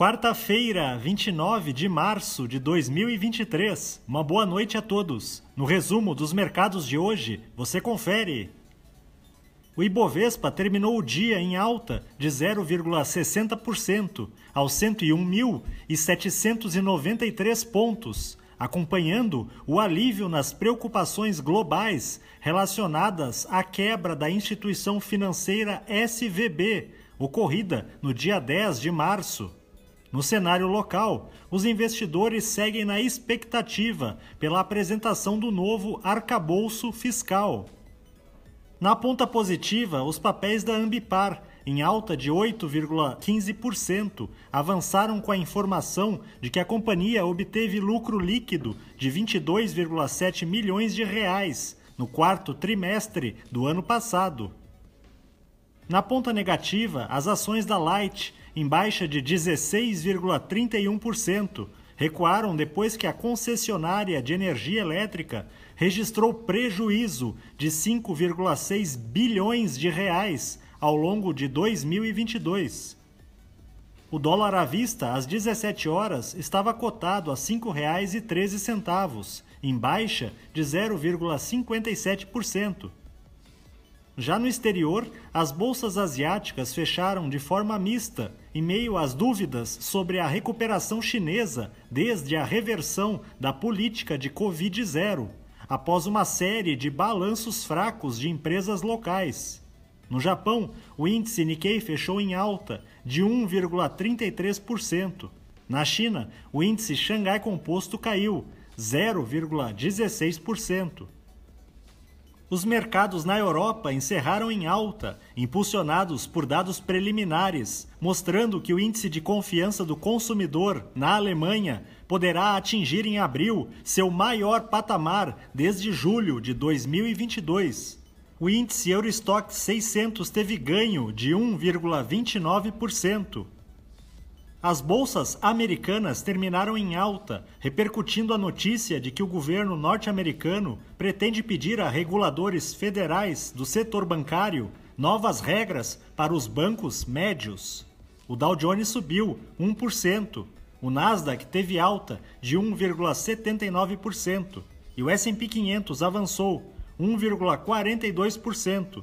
Quarta-feira, 29 de março de 2023. Uma boa noite a todos. No resumo dos mercados de hoje, você confere. O Ibovespa terminou o dia em alta de 0,60% aos 101.793 pontos, acompanhando o alívio nas preocupações globais relacionadas à quebra da instituição financeira SVB, ocorrida no dia 10 de março. No cenário local, os investidores seguem na expectativa pela apresentação do novo arcabouço fiscal. Na ponta positiva, os papéis da Ambipar, em alta de 8,15%, avançaram com a informação de que a companhia obteve lucro líquido de 22,7 milhões de reais no quarto trimestre do ano passado. Na ponta negativa, as ações da Light em baixa de 16,31%, recuaram depois que a concessionária de energia elétrica registrou prejuízo de 5,6 bilhões de reais ao longo de 2022. O dólar à vista às 17 horas estava cotado a R$ 5,13, em baixa de 0,57%. Já no exterior, as bolsas asiáticas fecharam de forma mista, em meio às dúvidas sobre a recuperação chinesa desde a reversão da política de Covid-0, após uma série de balanços fracos de empresas locais. No Japão, o índice Nikkei fechou em alta de 1,33%. Na China, o índice Xangai Composto caiu 0,16%. Os mercados na Europa encerraram em alta, impulsionados por dados preliminares, mostrando que o índice de confiança do consumidor na Alemanha poderá atingir em abril seu maior patamar desde julho de 2022. O índice Eurostock 600 teve ganho de 1,29%. As bolsas americanas terminaram em alta, repercutindo a notícia de que o governo norte-americano pretende pedir a reguladores federais do setor bancário novas regras para os bancos médios. O Dow Jones subiu 1%, o Nasdaq teve alta de 1,79% e o S&P 500 avançou 1,42%.